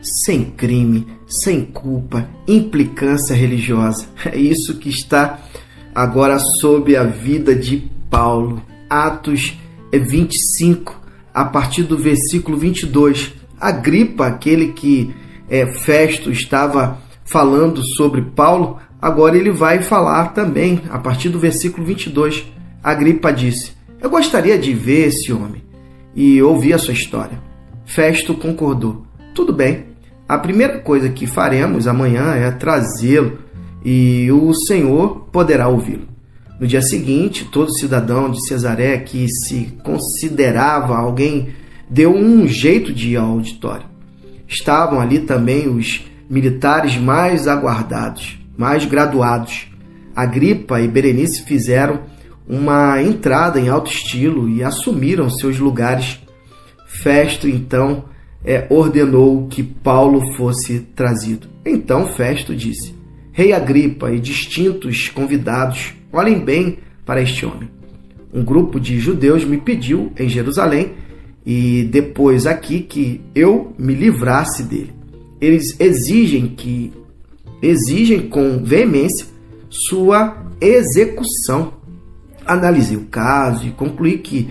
sem crime, sem culpa, implicância religiosa. É isso que está agora sob a vida de Paulo. Atos 25, a partir do versículo 22. Agripa, aquele que é, Festo estava falando sobre Paulo, agora ele vai falar também, a partir do versículo 22. Agripa disse: Eu gostaria de ver esse homem e ouvir a sua história. Festo concordou. Tudo bem. A primeira coisa que faremos amanhã é trazê-lo e o Senhor poderá ouvi-lo. No dia seguinte, todo cidadão de Cesaré que se considerava alguém deu um jeito de ir ao auditório. Estavam ali também os militares mais aguardados, mais graduados. Agripa e Berenice fizeram uma entrada em alto estilo e assumiram seus lugares. Festo então é, ordenou que Paulo fosse trazido. Então Festo disse: Rei Agripa e distintos convidados, olhem bem para este homem. Um grupo de judeus me pediu em Jerusalém e depois aqui que eu me livrasse dele. Eles exigem que exigem com veemência sua execução. Analisei o caso e concluí que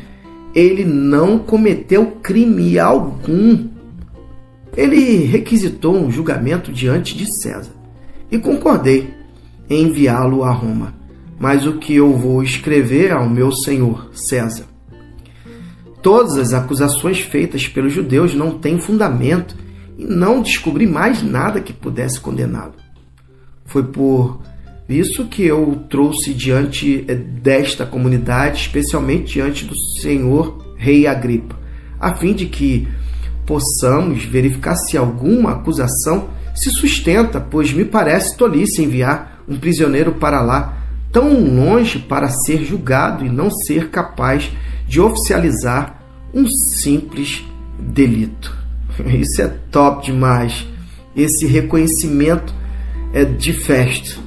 ele não cometeu crime algum ele requisitou um julgamento diante de César e concordei em enviá-lo a Roma. Mas o que eu vou escrever ao meu senhor César? Todas as acusações feitas pelos judeus não têm fundamento e não descobri mais nada que pudesse condená-lo. Foi por isso que eu trouxe diante eh, desta comunidade, especialmente diante do senhor rei Agripa, a fim de que possamos verificar se alguma acusação se sustenta, pois me parece tolice enviar um prisioneiro para lá, tão longe para ser julgado e não ser capaz de oficializar um simples delito. Isso é top demais. Esse reconhecimento é de festa.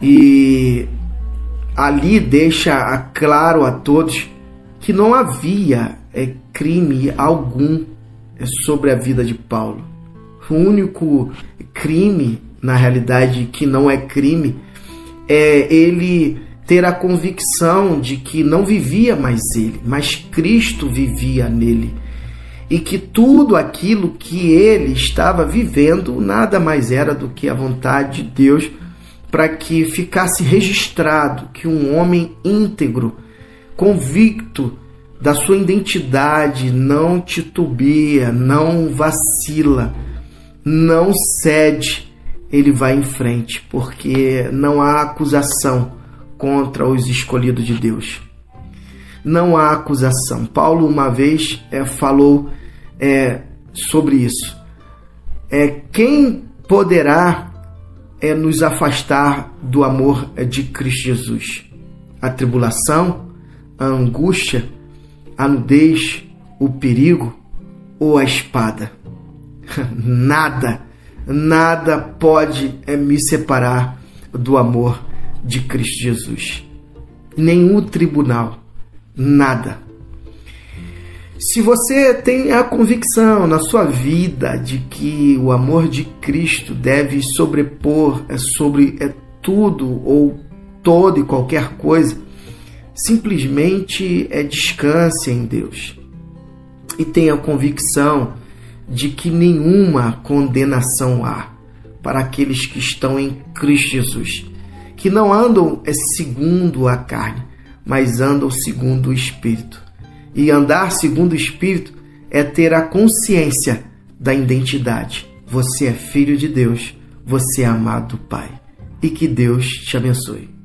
E ali deixa claro a todos que não havia é, crime algum é, sobre a vida de Paulo. O único crime, na realidade, que não é crime, é ele ter a convicção de que não vivia mais ele, mas Cristo vivia nele. E que tudo aquilo que ele estava vivendo nada mais era do que a vontade de Deus para que ficasse registrado que um homem íntegro, convicto da sua identidade, não titubia, não vacila, não cede, ele vai em frente, porque não há acusação contra os escolhidos de Deus. Não há acusação. Paulo uma vez é, falou é, sobre isso. É quem poderá é, nos afastar do amor de Cristo Jesus? A tribulação, a angústia, a nudez, o perigo ou a espada. nada, nada pode é, me separar do amor de Cristo Jesus. Nenhum tribunal, nada. Se você tem a convicção na sua vida de que o amor de Cristo deve sobrepor é, sobre é, tudo ou todo e qualquer coisa, simplesmente é descanse em Deus e tenha convicção de que nenhuma condenação há para aqueles que estão em Cristo Jesus, que não andam é segundo a carne, mas andam segundo o Espírito. E andar segundo o Espírito é ter a consciência da identidade. Você é filho de Deus, você é amado do Pai. E que Deus te abençoe.